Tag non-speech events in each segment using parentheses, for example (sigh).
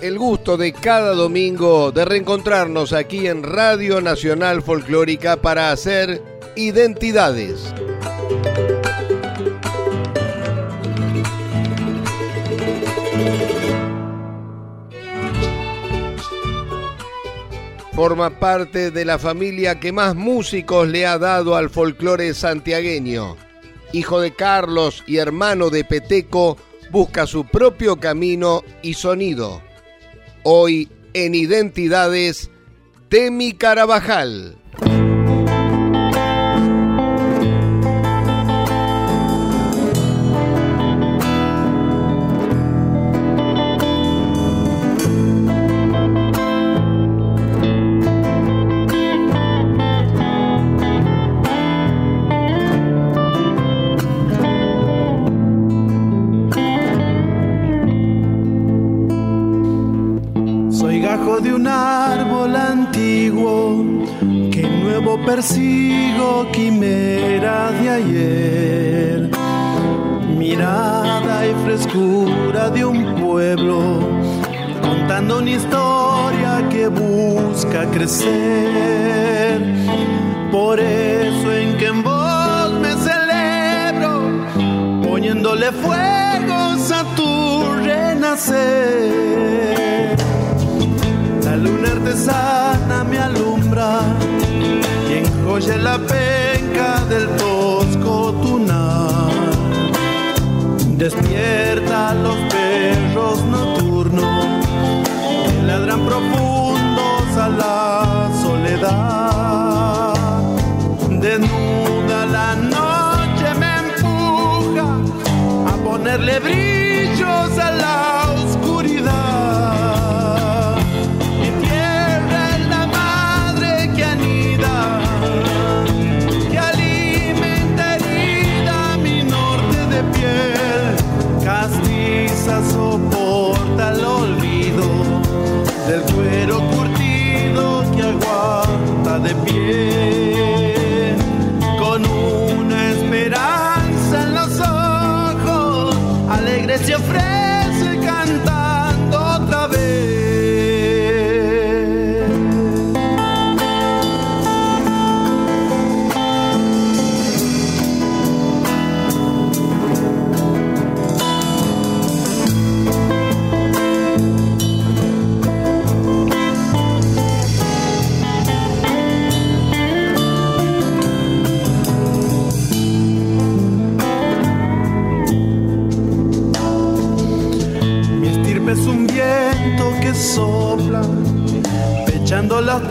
El gusto de cada domingo de reencontrarnos aquí en Radio Nacional Folclórica para hacer identidades. Forma parte de la familia que más músicos le ha dado al folclore santiagueño. Hijo de Carlos y hermano de Peteco, busca su propio camino y sonido. Hoy en Identidades, Temi Carabajal. Persigo quimera de ayer, mirada y frescura de un pueblo, contando una historia que busca crecer. Por eso en que en vos me celebro, poniéndole fuegos a tu renacer. Oye la penca del tosco tunar. Despierta los perros nocturnos que ladran profundos a la soledad. Desnuda la noche me empuja a ponerle brillos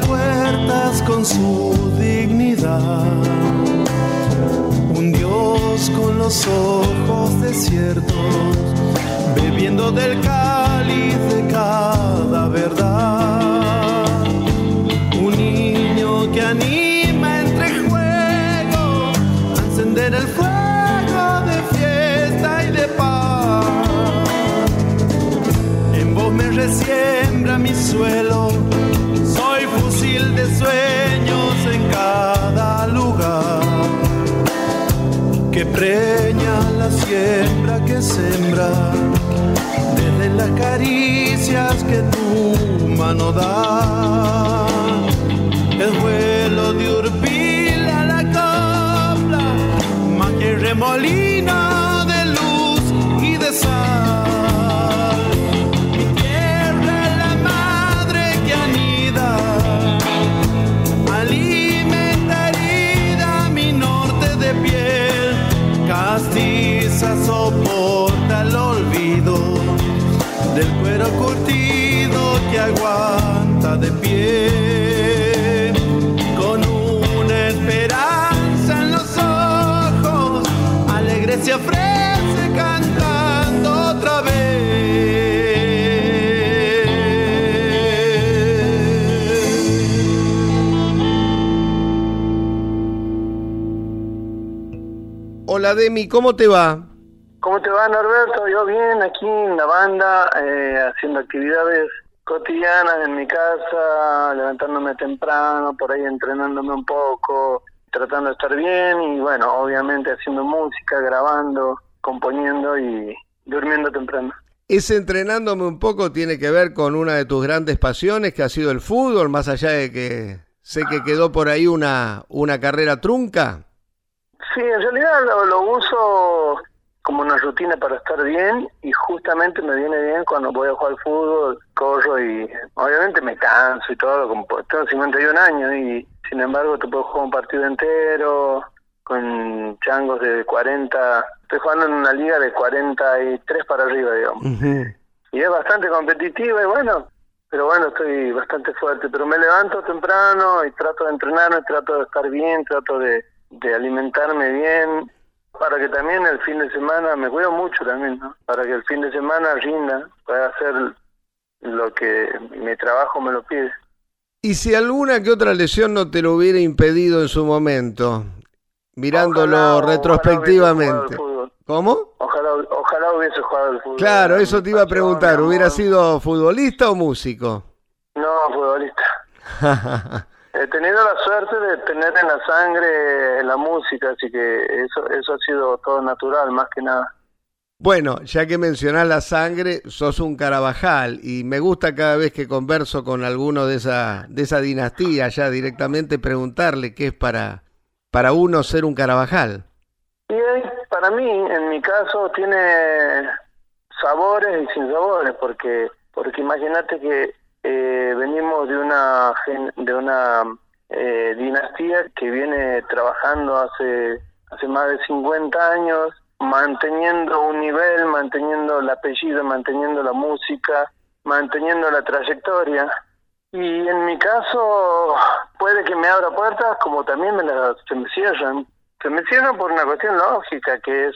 puertas con su dignidad. Un Dios con los ojos desiertos, bebiendo del cáliz de cada verdad. Un niño que anima entre juegos a encender el fuego de fiesta y de paz. En vos me resiembra mi suelo preña la siembra que sembra desde las caricias que tu mano da. El vuelo de urpila la copla magia y remolino Hola Demi, ¿cómo te va? ¿Cómo te va, Norberto? Yo bien, aquí en la banda, eh, haciendo actividades cotidianas en mi casa, levantándome temprano, por ahí entrenándome un poco, tratando de estar bien y bueno, obviamente haciendo música, grabando, componiendo y durmiendo temprano. Ese entrenándome un poco tiene que ver con una de tus grandes pasiones, que ha sido el fútbol, más allá de que sé que quedó por ahí una, una carrera trunca. Sí, en realidad lo, lo uso como una rutina para estar bien y justamente me viene bien cuando voy a jugar al fútbol, corro y obviamente me canso y todo, como tengo 51 años y sin embargo te puedo jugar un partido entero con changos de 40, estoy jugando en una liga de 43 para arriba, digamos. Y es bastante competitiva y bueno, pero bueno, estoy bastante fuerte, pero me levanto temprano y trato de entrenarme, trato de estar bien, trato de, de alimentarme bien para que también el fin de semana, me cuido mucho también, ¿no? Para que el fin de semana rinda, pueda hacer lo que mi trabajo me lo pide. Y si alguna que otra lesión no te lo hubiera impedido en su momento, mirándolo Ojalá- retrospectivamente. ojalá. ¿Cómo? Ojalá, ojalá hubiese jugado al fútbol. Claro, eso te iba a preguntar, ¿hubiera sido futbolista o músico? No, futbolista. (laughs) He tenido la suerte de tener en la sangre la música, así que eso eso ha sido todo natural, más que nada. Bueno, ya que mencionás la sangre, sos un Carabajal y me gusta cada vez que converso con alguno de esa, de esa dinastía ya directamente preguntarle qué es para, para uno ser un Carabajal. Y para mí, en mi caso, tiene sabores y sin sabores, porque porque imagínate que eh, venimos de una de una eh, dinastía que viene trabajando hace hace más de 50 años, manteniendo un nivel, manteniendo el apellido, manteniendo la música, manteniendo la trayectoria. Y en mi caso puede que me abra puertas como también me las, se me cierran. Se me cierran por una cuestión lógica, que es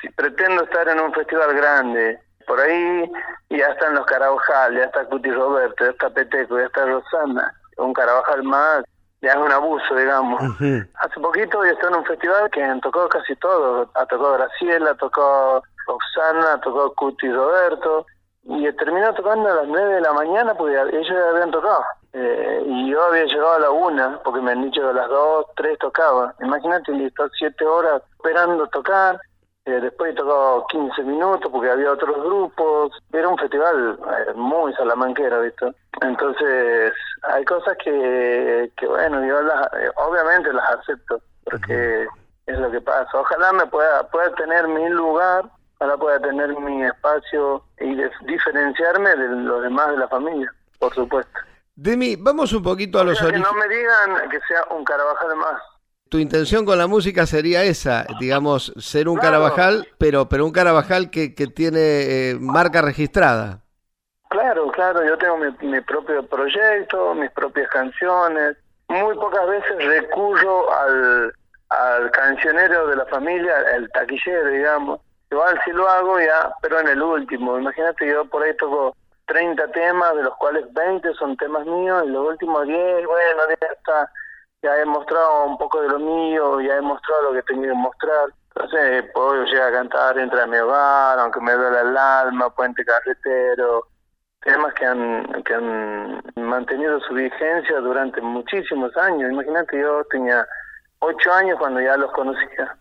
si pretendo estar en un festival grande, por ahí ya están los Carabajal, ya está Cuti Roberto, ya está Peteco, ya está Rosana, un Carabajal más, ya es un abuso, digamos. Hace poquito yo estuve en un festival que han tocado casi todo, ha tocado Graciela, tocó Roxana, tocó Cuti Roberto, y terminó tocando a las 9 de la mañana porque ellos ya habían tocado. Eh, y yo había llegado a la una, porque me han dicho que a las 2, 3 tocaba. Imagínate, estar 7 horas esperando tocar. Eh, después tocó 15 minutos porque había otros grupos. Era un festival eh, muy salamanquero, ¿viste? Entonces, hay cosas que, que bueno, yo las, eh, obviamente las acepto, porque es lo que pasa. Ojalá me pueda, pueda tener mi lugar, ojalá pueda tener mi espacio y de- diferenciarme de los demás de la familia, por supuesto. Demi, vamos un poquito a O los sea, que orígenes. no me digan que sea un Carabajal más. Tu intención con la música sería esa, digamos, ser un Claro. Carabajal, pero, pero un Carabajal que, que tiene eh, marca registrada. Claro, claro, yo tengo mi, mi propio proyecto, mis propias canciones. Muy pocas veces recurro al, al cancionero de la familia, el taquillero, digamos. Igual sí lo hago ya, pero en el último. Imagínate, yo por ahí toco 30 temas, de los cuales 20 son temas míos, y los últimos 10, bueno, ya está. Ya he mostrado un poco de lo mío, ya he mostrado lo que tenía que mostrar. Entonces, puedo llegar a cantar Entra a mi hogar, aunque me duele el alma, Puente Carretero, temas que han, que han mantenido su vigencia durante muchísimos años. Imagínate, yo tenía ocho años cuando ya los conocía.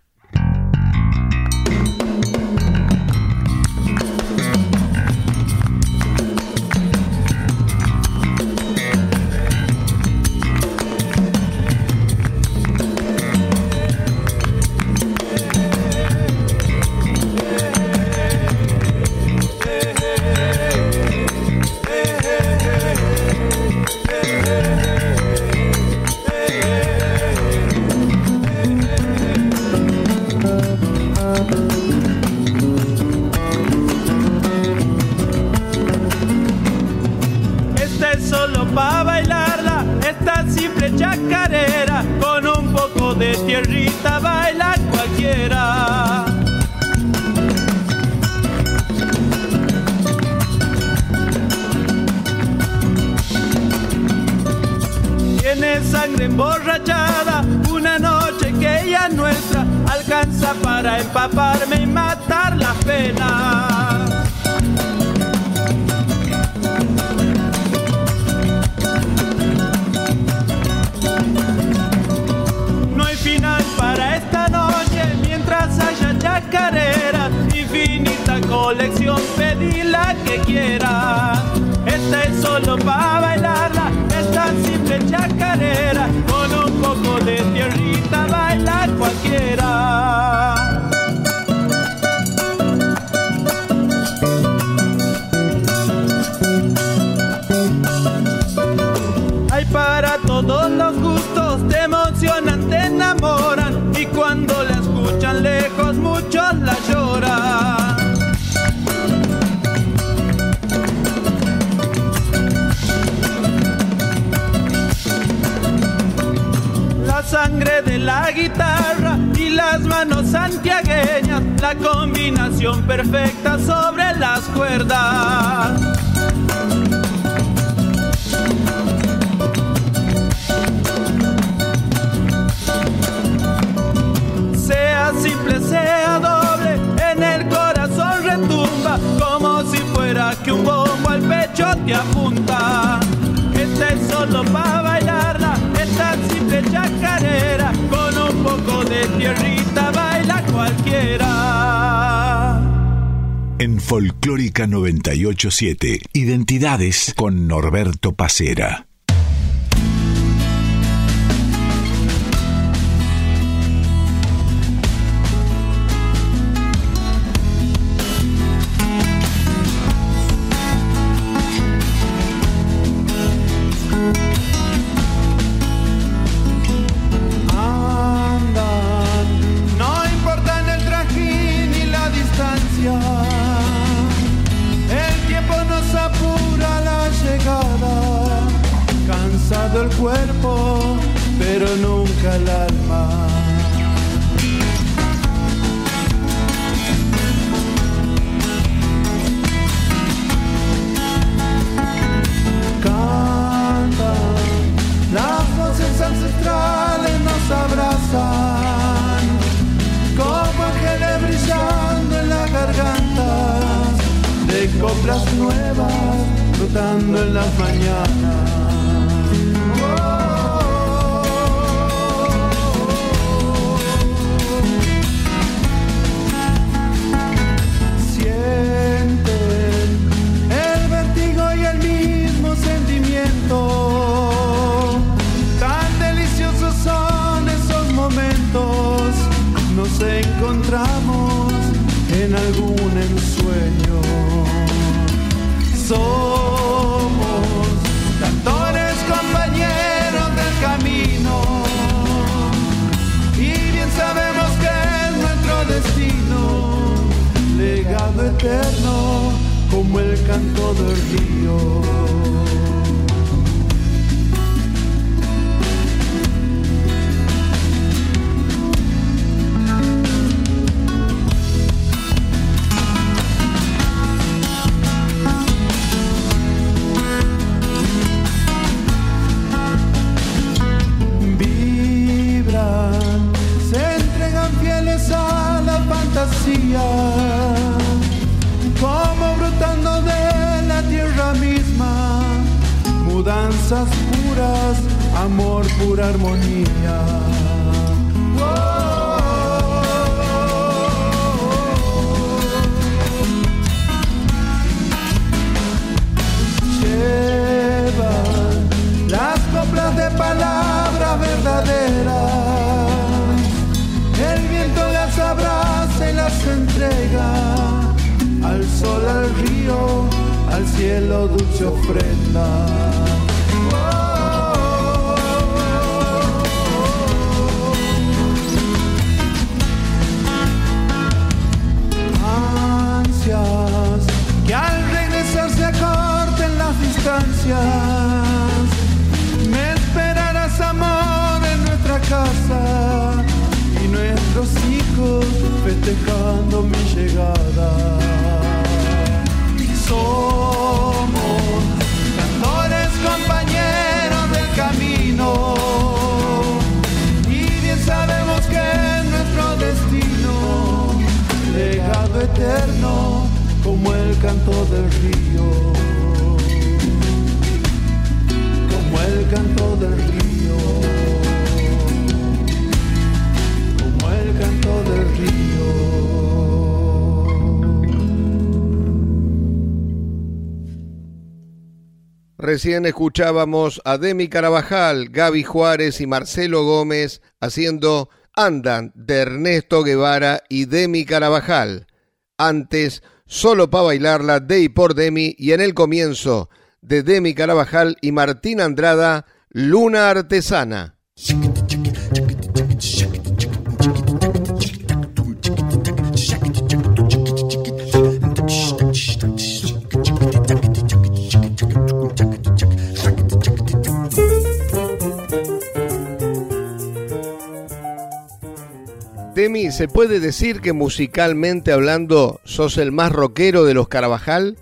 Colección, pedí la que quiera. Esta es solo para bailarla, esta simple chacarera, con un poco de tierrita baila cualquiera. La guitarra y las manos santiagueñas, la combinación perfecta sobre las cuerdas. Sea simple, sea doble, en el corazón retumba como si fuera que un bombo al pecho te apunta. Esta es solo para esta simple chacarera, con un poco de tierrita baila cualquiera. En Folclórica 987, Identidades con Norberto Pacera. Como brotando de la tierra misma, mudanzas puras, amor, pura armonía. Llevan las coplas de palabras verdaderas las entrega al sol, al río, al cielo, dulce ofrenda. Ansias que al regresar se acorten las distancias. Me esperarás amor en nuestra casa festejando mi llegada. Somos cantores compañeros del camino y bien sabemos que nuestro destino, legado eterno como el canto del río, como el canto del río. Recién escuchábamos a Demi Carabajal, Gaby Juárez y Marcelo Gómez haciendo Andan de Ernesto Guevara y Demi Carabajal. Antes, solo para bailarla de y por Demi y en el comienzo de Demi Carabajal y Martín Andrada, Luna Artesana. Demi, ¿se puede decir que musicalmente hablando sos el más rockero de los Carabajal?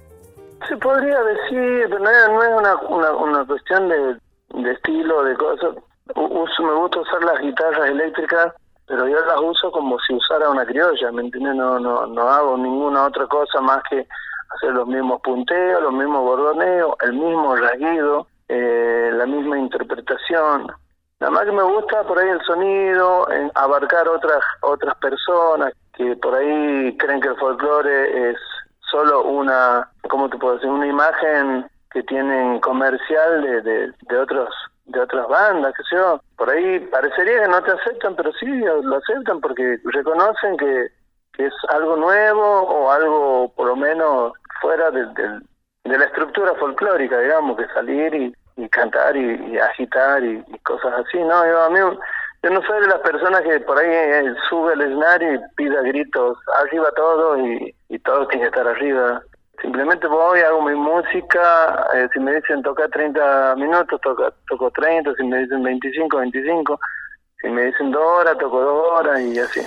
Se podría decir, no es, no es una, una, cuestión de, estilo, de cosas. Uso, me gusta usar las guitarras eléctricas, pero yo las uso como si usara una criolla, ¿me entiendes? No, no, no hago ninguna otra cosa más que hacer los mismos punteos, los mismos bordoneos, el mismo rasguido, eh, la misma interpretación. Nada más que me gusta por ahí el sonido, en abarcar otras otras personas que por ahí creen que el folclore es solo una, ¿cómo te puedo decir? Una imagen que tienen comercial de, de, otros de otras bandas, qué sé yo. Por ahí parecería que no te aceptan, pero sí lo aceptan porque reconocen que, que es algo nuevo o algo por lo menos fuera del- de la estructura folclórica, digamos, que salir y, y cantar y, agitar y, cosas así, ¿no? Yo, a mí, yo no soy de las personas que por ahí eh, sube al escenario y pida gritos, arriba todo y, y todo tiene que estar arriba. Simplemente voy, hago mi música, eh, si me dicen tocar 30 minutos, toca, toco 30, si me dicen 25, 25, si me dicen 2 horas, toco 2 horas y así.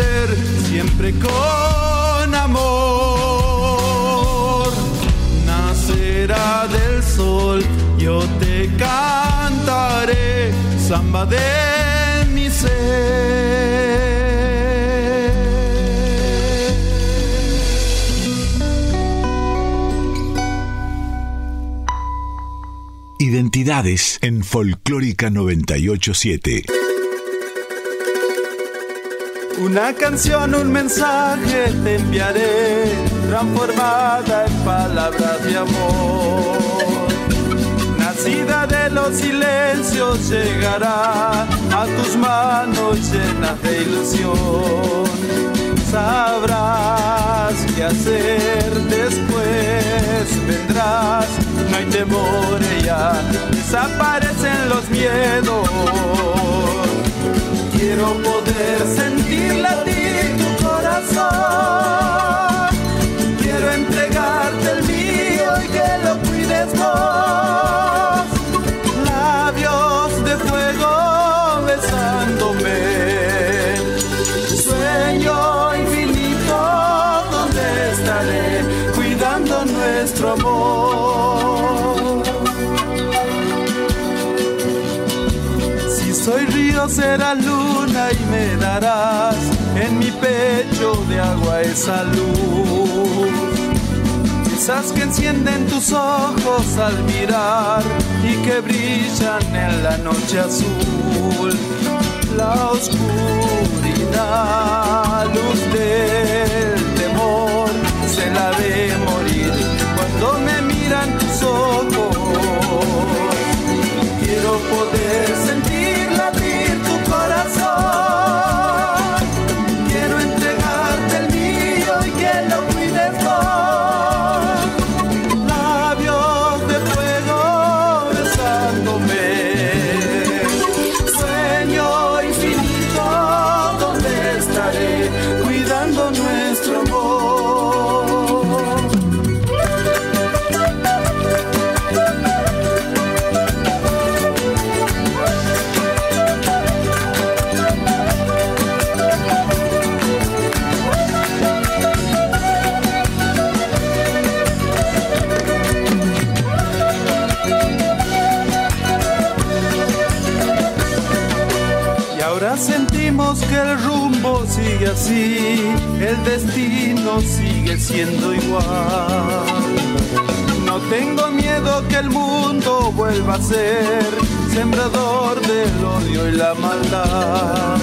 Amanecer, siempre con amor. Nacerá del sol, yo te cantaré, samba de mi ser. Identidades en Folclórica 987. Una canción, un mensaje te enviaré, transformada en palabras de amor. Nacida de los silencios, llegará a tus manos llenas de ilusión sabrás qué hacer después vendrás no hay temor ya desaparecen los miedos quiero poder sentir latir tu corazón. Quiero entregarte el mío y que lo cuides vos. Labios de fuego besándome. Nuestro amor. Si soy río será luna y me darás en mi pecho de agua esa luz. Quizás que encienden tus ojos al mirar y que brillan en la noche azul. La oscuridad, el destino sigue siendo igual. No tengo miedo que el mundo vuelva a ser sembrador del odio y la maldad.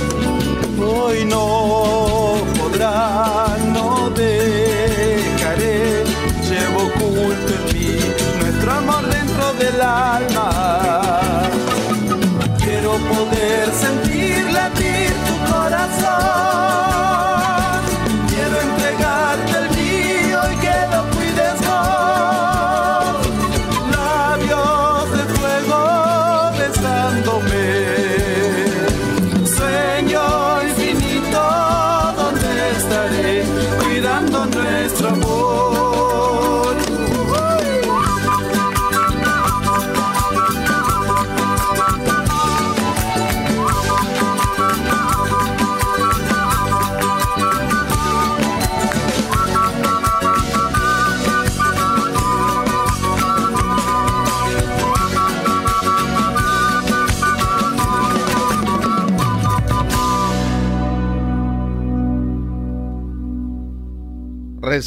Hoy no podrá, no dejaré, llevo oculto en mí nuestro amor dentro del alma. Quiero poder sentir latir tu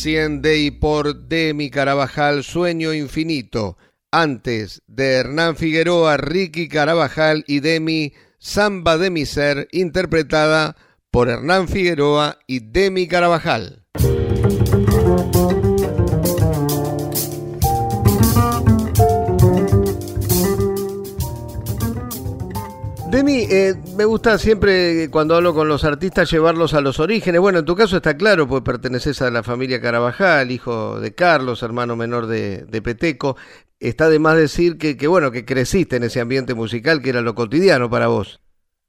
Recién de y por Demi Carabajal, Sueño Infinito. Antes de Hernán Figueroa, Ricky Carabajal y Demi, Samba de mi ser, interpretada por Hernán Figueroa y Demi Carabajal. Demi, eh, me gusta siempre cuando hablo con los artistas llevarlos a los orígenes. Bueno, en tu caso está claro, pues perteneces a la familia Carabajal, hijo de Carlos, hermano menor de, Peteco. Está de más decir que, que, bueno, que creciste en ese ambiente musical que era lo cotidiano para vos.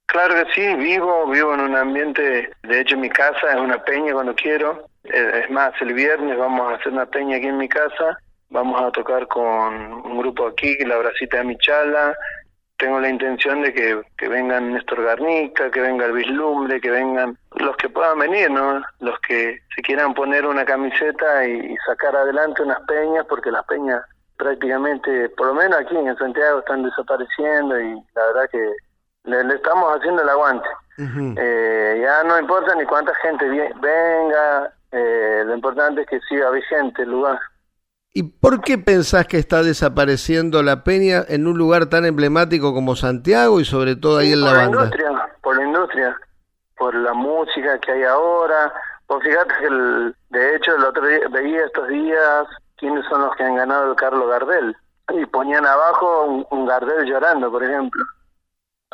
Claro que sí, vivo, vivo en un ambiente, de hecho mi casa es una peña cuando quiero. Eh, es más, el viernes vamos a hacer una peña aquí en mi casa, vamos a tocar con un grupo aquí, la Bracita de Michala, tengo la intención de que, que vengan Néstor Garnica, que venga el Vislumbre, que vengan los que puedan venir, ¿no? Los que se quieran poner una camiseta y, sacar adelante unas peñas, porque las peñas prácticamente, por lo menos aquí en Santiago, están desapareciendo y la verdad que le, estamos haciendo el aguante. eh, ya no importa ni cuánta gente venga, eh, lo importante es que siga vigente el lugar. ¿Y por qué pensás que está desapareciendo la peña en un lugar tan emblemático como Santiago y sobre todo ahí en la, banda? Industria, por la industria, por la música que hay ahora. Pues fíjate que, el, de hecho, el otro día, veía estos días quiénes son los que han ganado el Carlos Gardel. Y ponían abajo un, Gardel llorando, por ejemplo,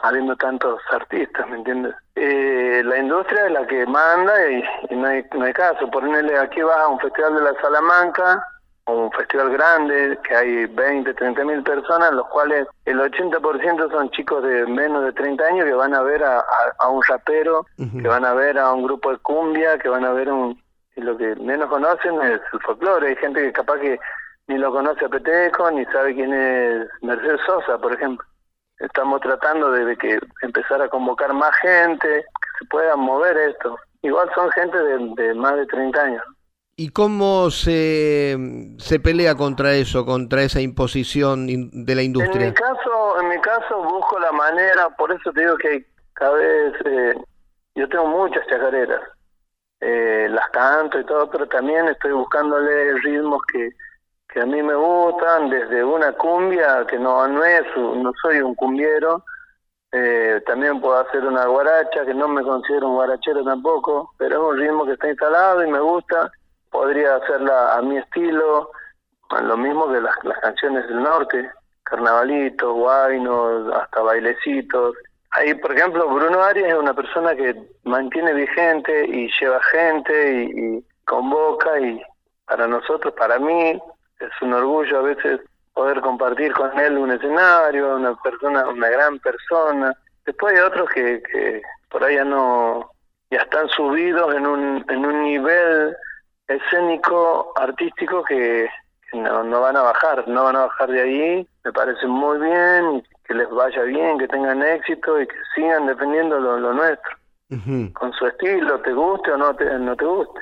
habiendo tantos artistas, ¿me entiendes? Eh, la industria es la que manda y, no, hay, no hay caso. Ponerle aquí va a un festival de la Salamanca un festival grande, que hay 20, 30 mil personas, los cuales el 80% son chicos de menos de 30 años que van a ver a, un rapero, que van a ver a un grupo de cumbia, que van a ver un... Y lo que menos conocen es el folclore. Hay gente que capaz que ni lo conoce a Peteco, ni sabe quién es Mercedes Sosa, por ejemplo. Estamos tratando de, que empezar a convocar más gente, que se pueda mover esto. Igual son gente de, de más de 30 años. ¿Y cómo se, se pelea contra eso, contra esa imposición de la industria? En mi caso, en mi caso busco la manera, por eso te digo que cada vez eh, yo tengo muchas chacareras, eh, las canto y todo, pero también estoy buscándole ritmos que, que a mí me gustan, desde una cumbia que no no es, no soy un cumbiero, eh, también puedo hacer una guaracha que no me considero un guarachero tampoco, pero es un ritmo que está instalado y me gusta podría hacerla a mi estilo, lo mismo que las, canciones del norte, carnavalitos, guainos, hasta bailecitos. Ahí, por ejemplo, Bruno Arias es una persona que mantiene vigente y lleva gente y, convoca y para nosotros, para mí, es un orgullo a veces poder compartir con él un escenario, una persona, una gran persona. Después hay otros que, que por ahí ya no, ya están subidos en un, en un nivel escénico, artístico que, no, no van a bajar, no van a bajar de ahí. Me parece muy bien, que les vaya bien, que tengan éxito y que sigan defendiendo lo, lo nuestro. Con su estilo, te guste o no te, no te guste.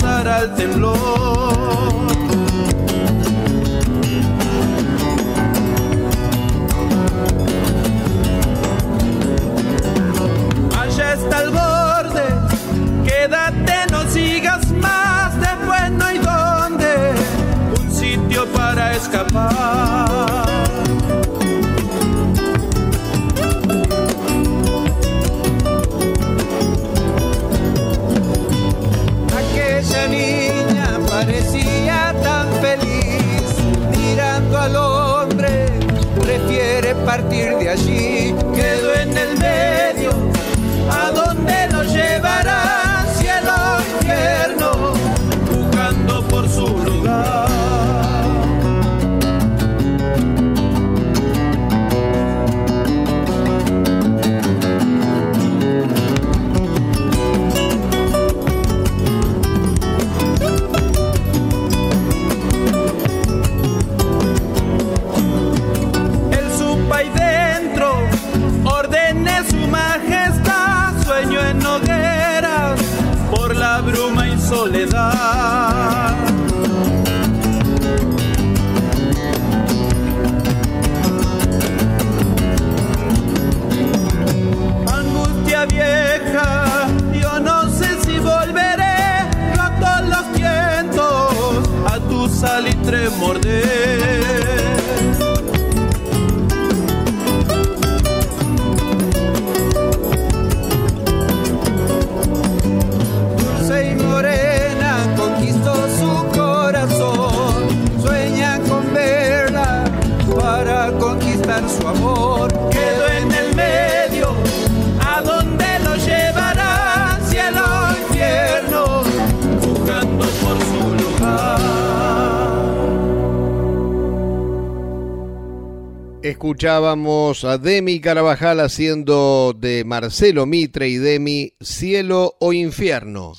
Al temblor. Allá está el borde, quédate, no sigas más, después no hay donde, un sitio para escapar. Partir de allí. Escuchábamos a Demi Carabajal haciendo de Marcelo Mitre y Demi Cielo o Infierno.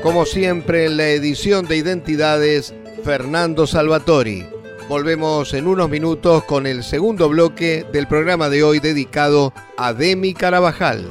Como siempre en la edición de Identidades, Fernando Salvatori. Volvemos en unos minutos con el segundo bloque del programa de hoy dedicado a Demi Carabajal.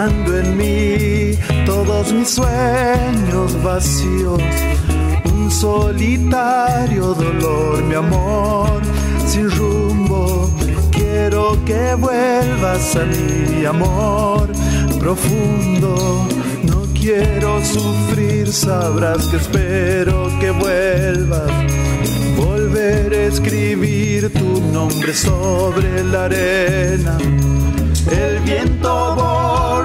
En mí todos mis sueños vacíos. Un solitario dolor, mi amor, sin rumbo. Quiero que vuelvas a mi amor profundo. No quiero sufrir, sabrás que espero que vuelvas volver a escribir tu nombre sobre la arena. El viento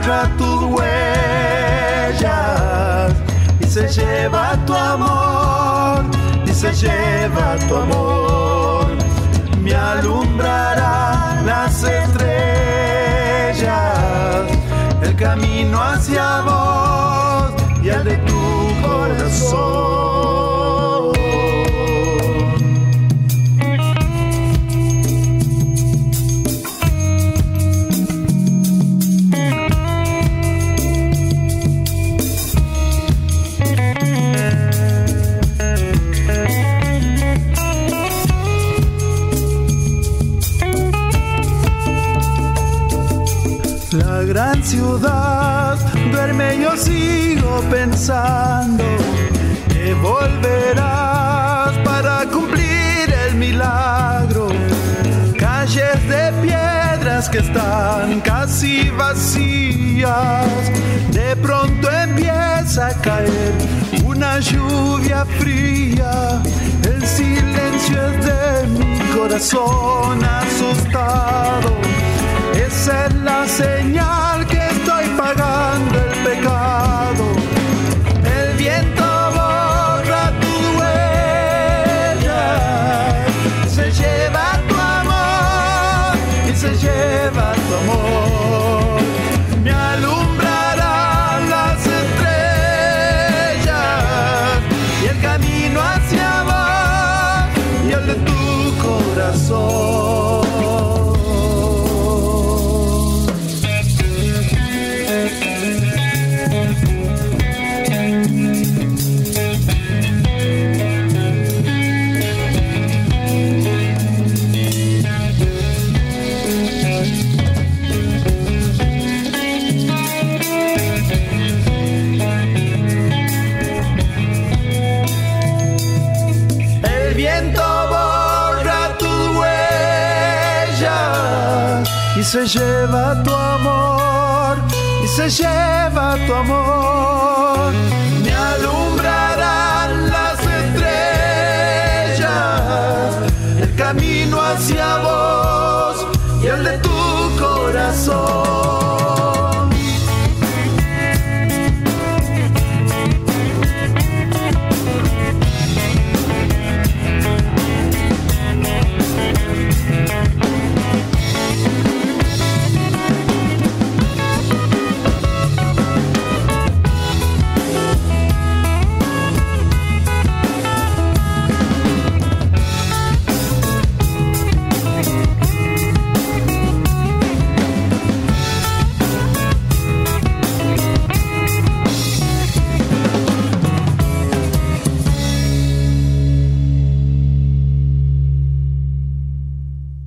borra tus huellas y se lleva tu amor, y se lleva tu amor. Me alumbrarán las estrellas, el camino hacia vos y el de tu corazón. Pensando que volverás para cumplir el milagro. Calles de piedras que están casi vacías. De pronto empieza a caer una lluvia fría. El silencio es de mi corazón asustado. Esa es la señal lleva tu amor, y se lleva tu amor.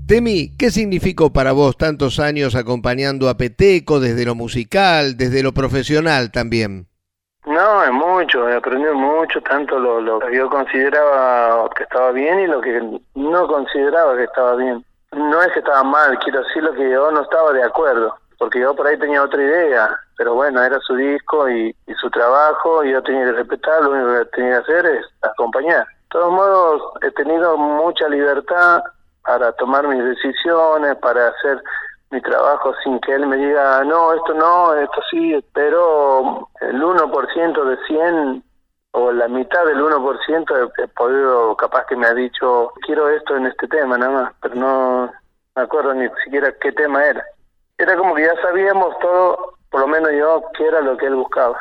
Demi, ¿qué significó para vos tantos años acompañando a Peteco desde lo musical, desde lo profesional también? No, es mucho, he aprendido mucho, tanto lo, lo que yo consideraba que estaba bien y lo que no consideraba que estaba bien. No es que estaba mal, quiero decir lo que yo no estaba de acuerdo, porque yo por ahí tenía otra idea, pero bueno, era su disco y, y su trabajo y yo tenía que respetar, lo único que tenía que hacer es acompañar. De todos modos, he tenido mucha libertad para tomar mis decisiones, para hacer mi trabajo sin que él me diga, no, esto no, esto sí, pero el 1% de 100 o la mitad del 1% he, he podido, capaz que me ha dicho, quiero esto en este tema nada más, pero no me acuerdo ni siquiera qué tema era. Era como que ya sabíamos todo, por lo menos yo, qué era lo que él buscaba.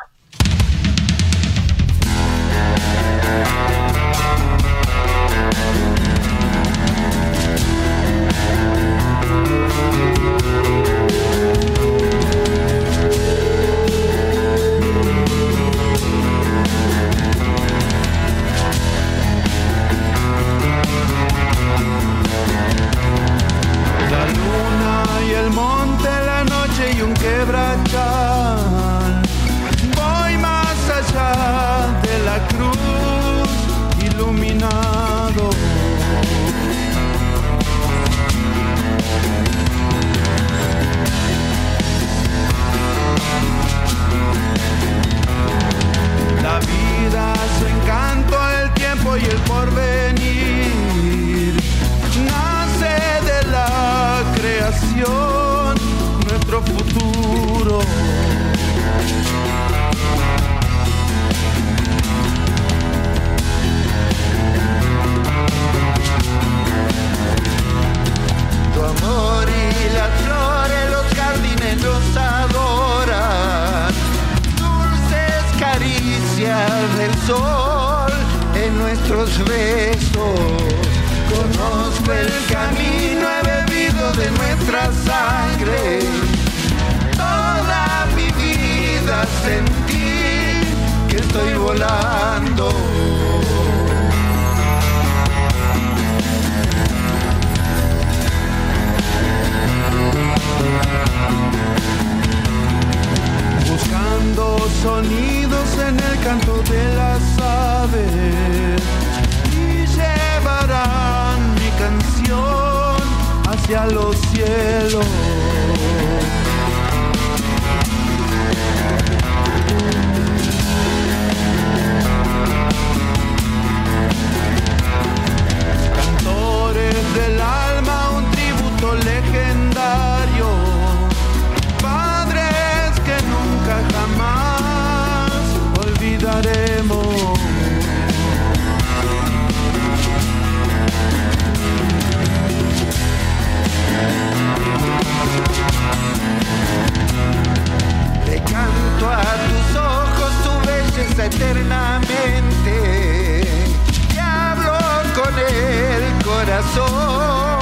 Corazón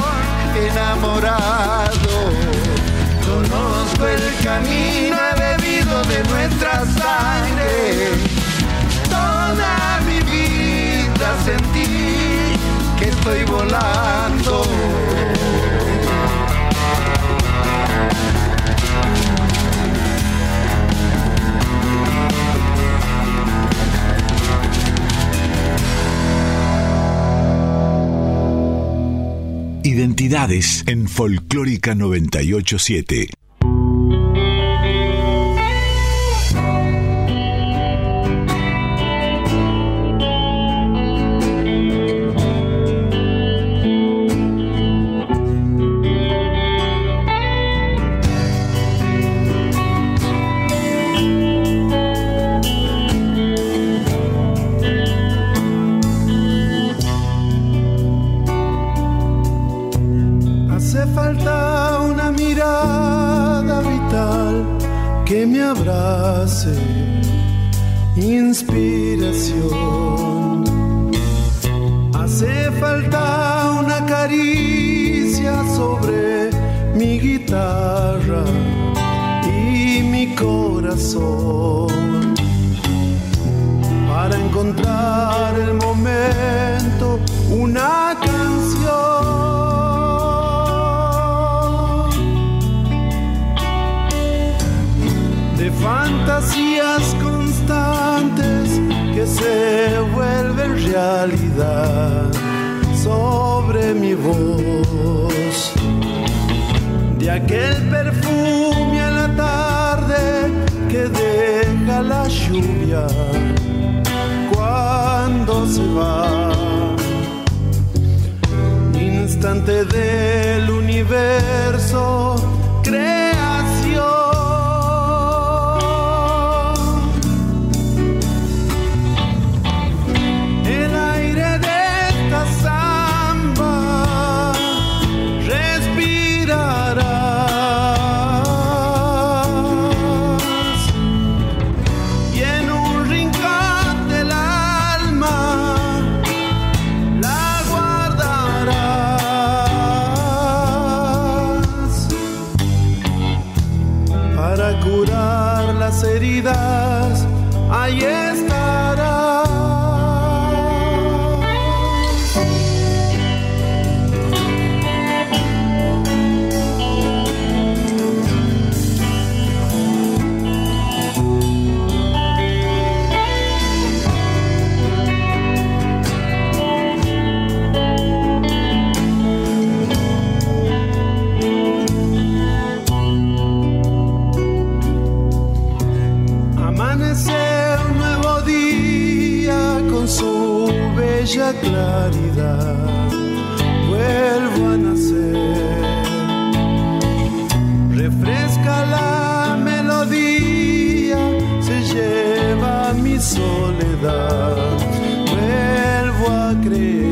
enamorado. Conozco el camino, bebido de nuestra sangre. Toda mi vida sentí que estoy volando. Identidades en Folclórica 987. de aquel perfume a la tarde que deja la lluvia cuando se va. Instante del universo soledad. Vuelvo a creer.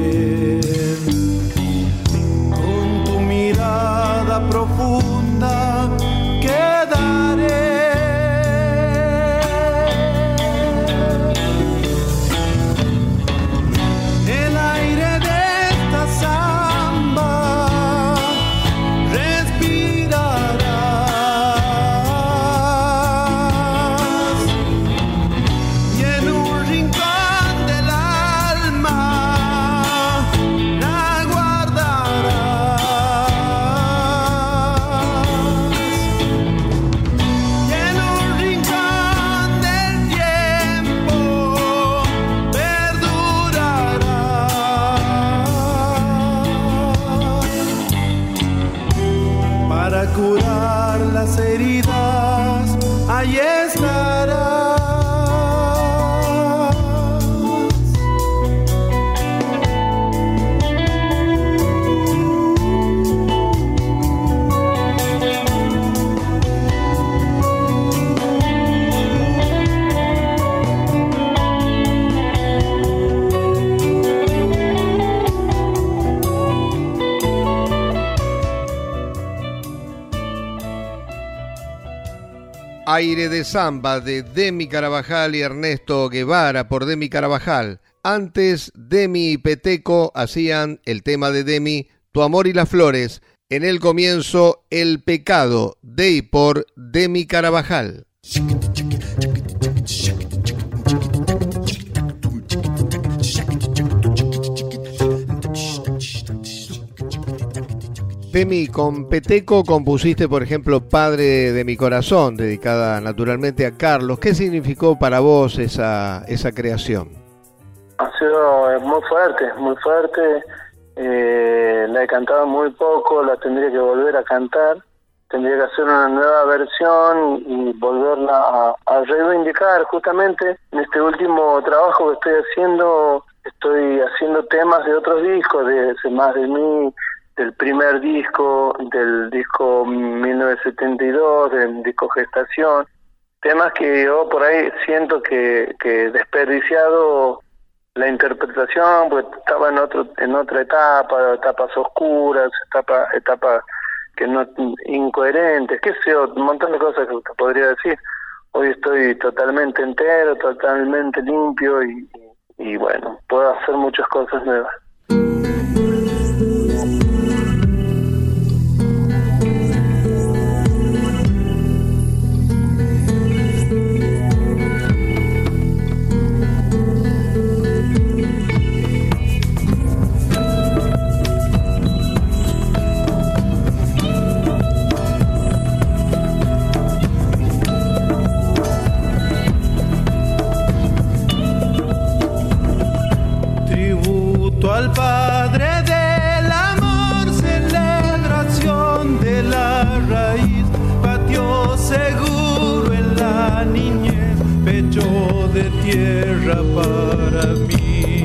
Aire de Samba de Demi Carabajal y Ernesto Guevara por Demi Carabajal. Antes, Demi y Peteco hacían el tema de Demi, Tu amor y las flores. En el comienzo, El pecado de y por Demi Carabajal. Demi, con Peteco compusiste, por ejemplo, Padre de mi corazón, dedicada naturalmente a Carlos. ¿Qué significó para vos esa, esa creación? Ha sido muy fuerte, muy fuerte. Eh, la he cantado muy poco, la tendría que volver a cantar. Tendría que hacer una nueva versión y volverla a, reivindicar. Justamente en este último trabajo que estoy haciendo, estoy haciendo temas de otros discos, de Más de mí, del primer disco, del disco 1972, del disco Gestación. Temas que yo por ahí siento que, que desperdiciado la interpretación, pues estaba en otro en otra etapa, etapas oscuras, etapa etapa que no incoherentes, qué sé un montón de cosas que te podría decir. Hoy estoy totalmente entero, totalmente limpio y, y bueno, puedo hacer muchas cosas nuevas. Tiene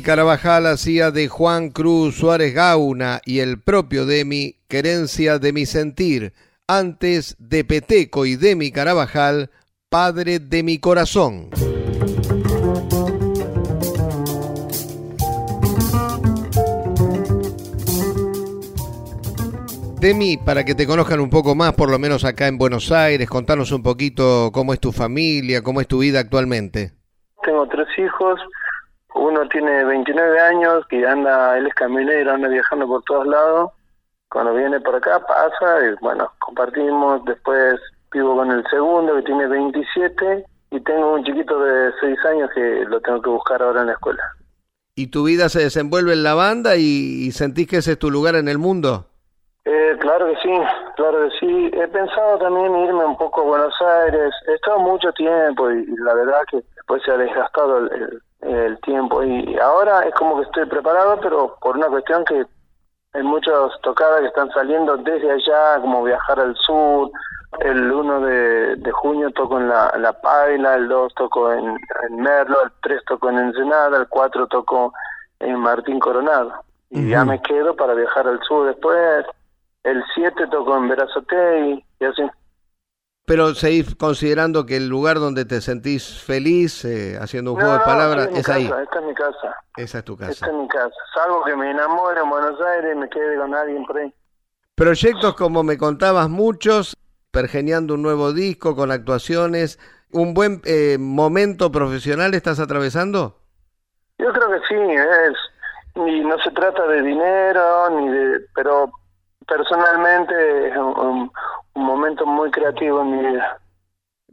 Carabajal hacía de Juan Cruz Suárez Gauna y el propio Demi Querencia de mi sentir, antes de Peteco y Demi Carabajal, padre de mi corazón. Demi, para que te conozcan un poco más, por lo menos acá en Buenos Aires, contanos un poquito cómo es tu familia, cómo es tu vida actualmente. Tengo tres hijos, uno tiene 29 años, que anda, él es camionero, anda viajando por todos lados. Cuando viene por acá pasa y bueno, compartimos, después vivo con el segundo que tiene 27 y tengo un chiquito de 6 años que lo tengo que buscar ahora en la escuela. ¿Y tu vida se desenvuelve en la banda y, y sentís que ese es tu lugar en el mundo? Eh, claro que sí, claro que sí. He pensado también irme un poco a Buenos Aires. He estado mucho tiempo y, la verdad que después se ha desgastado el, el, tiempo. Y ahora es como que estoy preparado, pero por una cuestión que hay muchas tocadas que están saliendo desde allá, como viajar al sur. El 1 de, de junio toco en la, la Paila, el 2 toco en, en Merlo, el 3 toco en Ensenada, el 4 toco en Martín Coronado. Y ya me quedo para viajar al sur después el 7 tocó en Verazote y, así. Pero seguís considerando que el lugar donde te sentís feliz eh, haciendo un juego de palabras es, ahí. Esta es mi casa. Esa es tu casa. Esta es mi casa. Salvo que me enamore en Buenos Aires y me quede con alguien por ahí. Proyectos como me contabas muchos, pergeniando un nuevo disco con actuaciones, ¿un buen eh, momento profesional estás atravesando? Yo creo que sí, es y no se trata de dinero ni de, pero personalmente es un, momento muy creativo en mi vida.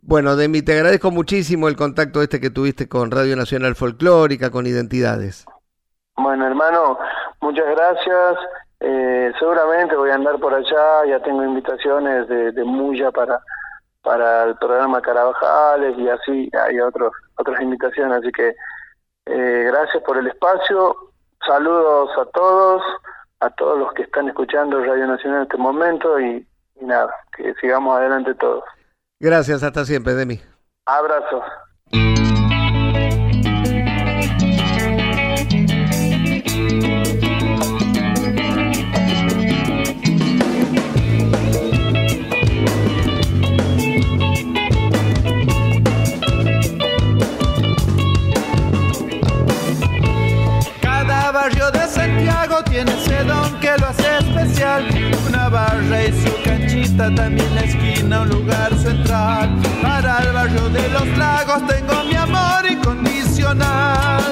Bueno, Demi, te agradezco muchísimo el contacto este que tuviste con Radio Nacional Folclórica, con Identidades. Bueno, hermano, muchas gracias. Eh, seguramente voy a andar por allá, ya tengo invitaciones de, de Muya para, para el programa Carabajales y así hay otros, otras invitaciones, así que eh, gracias por el espacio, saludos a todos a todos los que están escuchando Radio Nacional en este momento y, nada, que sigamos adelante todos. Gracias, hasta siempre, Demi. Abrazos. Tiene ese don que lo hace especial. Una barra y su canchita, también la esquina, un lugar central. Para el barrio de los lagos tengo mi amor incondicional.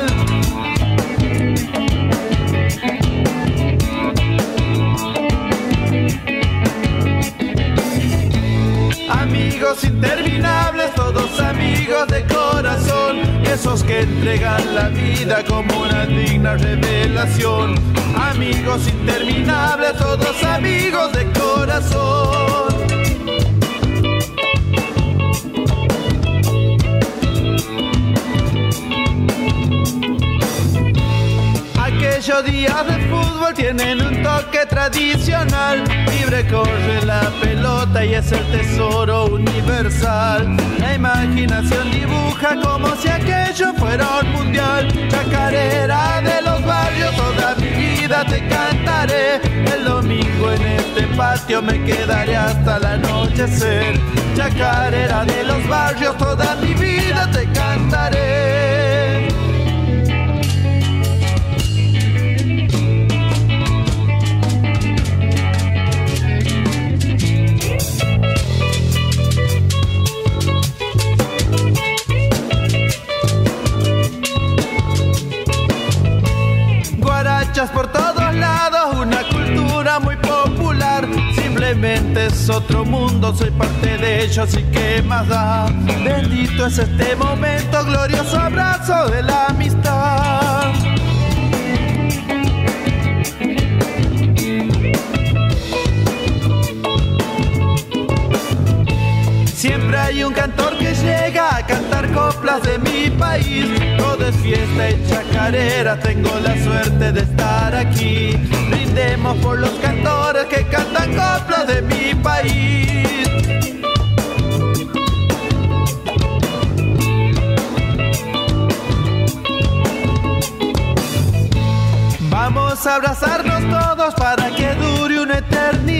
Amigos interminables, todos amigos de corazón, esos que entregan la vida como una digna revelación. Amigos interminables, todos amigos de corazón. Aquellos días de fútbol tienen un toque tradicional. Libre corre la pelota y es el tesoro universal. La imaginación dibuja como si aquello fuera un mundial. Chacarera de los barrios, toda mi vida te cantaré. El domingo en este patio me quedaré hasta el anochecer. Chacarera de los barrios, toda mi vida te cantaré. Simplemente es otro mundo, soy parte de ellos y qué más da. Bendito es este momento, glorioso abrazo de la amistad. Siempre hay un cantor que llega a cantar coplas de mi país. Todo es fiesta y chacarera, tengo la suerte de estar aquí. Brindemos por los cantores que cantan coplas de mi país. Vamos a abrazarnos todos para que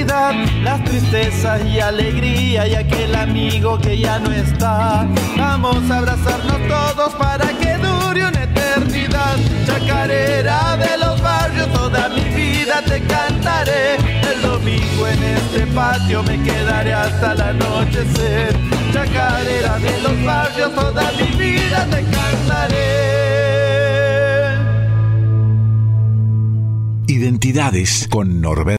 Las tristezas y alegría y aquel amigo que ya no está. Vamos a abrazarnos todos para que dure una eternidad. Chacarera de los barrios, toda mi vida te cantaré. El domingo en el patio me quedaré hasta el anochecer. Chacarera de los barrios, toda mi vida te cantaré. Identidades con Norbert